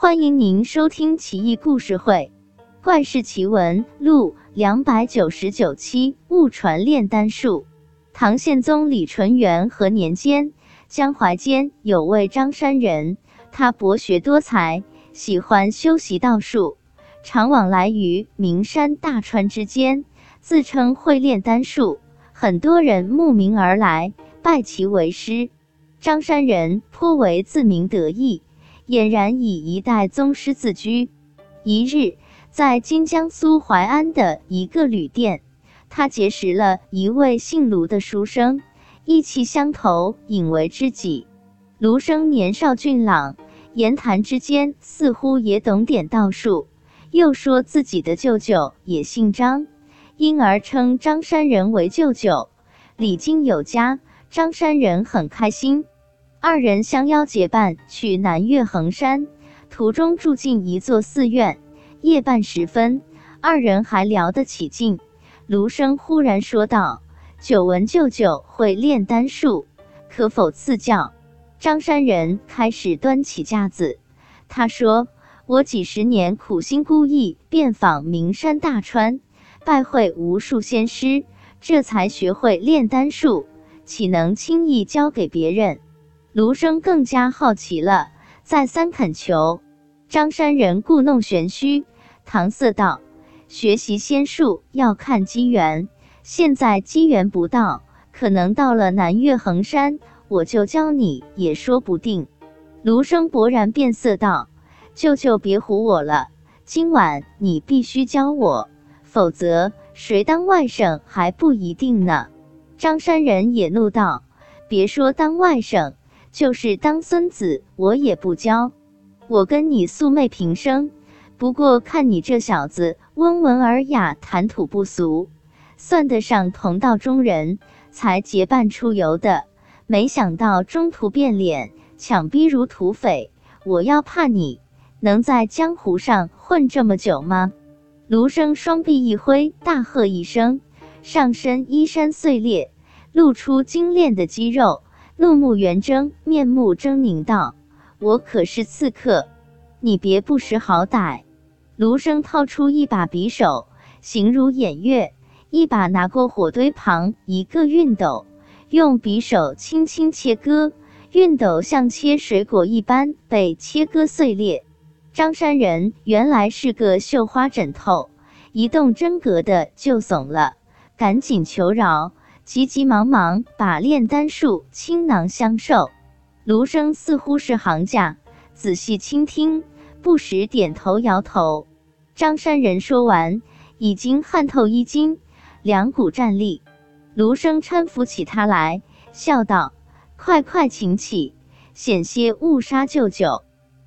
欢迎您收听《奇异故事会·怪事奇闻录》两百九十九期。误传炼丹术。唐宪宗李纯元和年间，江淮间有位张山人，他博学多才，喜欢修习道术，常往来于名山大川之间，自称会炼丹术，很多人慕名而来，拜其为师。张山人颇为自鸣得意。俨然以一代宗师自居。一日，在今江苏淮安的一个旅店，他结识了一位姓卢的书生，意气相投，引为知己。卢生年少俊朗，言谈之间似乎也懂点道术，又说自己的舅舅也姓张，因而称张山人为舅舅。礼敬有加，张山人很开心。二人相邀结伴去南岳衡山，途中住进一座寺院。夜半时分，二人还聊得起劲。卢生忽然说道：“久闻舅舅会炼丹术，可否赐教？”张山人开始端起架子。他说：“我几十年苦心孤诣，遍访名山大川，拜会无数仙师，这才学会炼丹术，岂能轻易交给别人？”卢生更加好奇了，再三恳求。张山人故弄玄虚，搪塞道：“学习仙术要看机缘，现在机缘不到，可能到了南岳衡山，我就教你也说不定。”卢生勃然变色道：“舅舅别唬我了，今晚你必须教我，否则谁当外甥还不一定呢。”张山人也怒道：“别说当外甥。”就是当孙子，我也不教。我跟你素昧平生，不过看你这小子温文尔雅，谈吐不俗，算得上同道中人，才结伴出游的。没想到中途变脸，抢逼如土匪。我要怕你能在江湖上混这么久吗？卢生双臂一挥，大喝一声，上身衣衫碎裂，露出精炼的肌肉。怒目圆睁，面目狰狞道：“我可是刺客，你别不识好歹！”卢生掏出一把匕首，形如偃月，一把拿过火堆旁一个熨斗，用匕首轻轻切割，熨斗像切水果一般被切割碎裂。张山人原来是个绣花枕头，一动真格的就怂了，赶紧求饶。急急忙忙把炼丹术倾囊相授，卢生似乎是行家，仔细倾听，不时点头摇头。张山人说完，已经汗透衣襟，两股战栗。卢生搀扶起他来，笑道：“快快请起，险些误杀舅舅。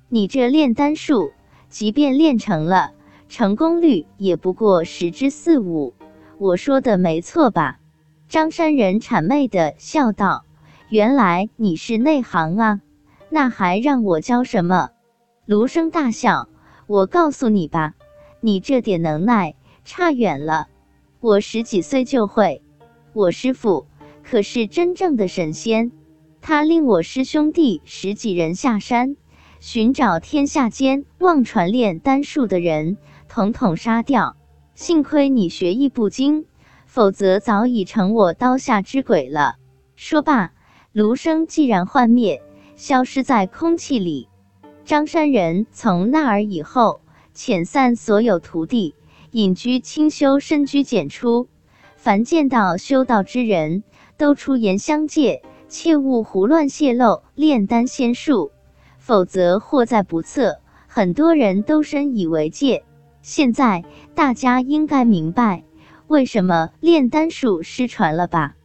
你这炼丹术，即便练成了，成功率也不过十之四五。我说的没错吧？”张山人谄媚的笑道：“原来你是内行啊，那还让我教什么？”卢生大笑：“我告诉你吧，你这点能耐差远了。我十几岁就会，我师傅可是真正的神仙，他令我师兄弟十几人下山寻找天下间妄传炼丹术的人，统统杀掉。幸亏你学艺不精。”否则早已成我刀下之鬼了。说罢，卢生既然幻灭，消失在空气里。张山人从那儿以后，遣散所有徒弟，隐居清修，深居简出。凡见到修道之人，都出言相戒，切勿胡乱泄露炼丹仙术，否则祸在不测。很多人都深以为戒。现在大家应该明白。为什么炼丹术失传了吧？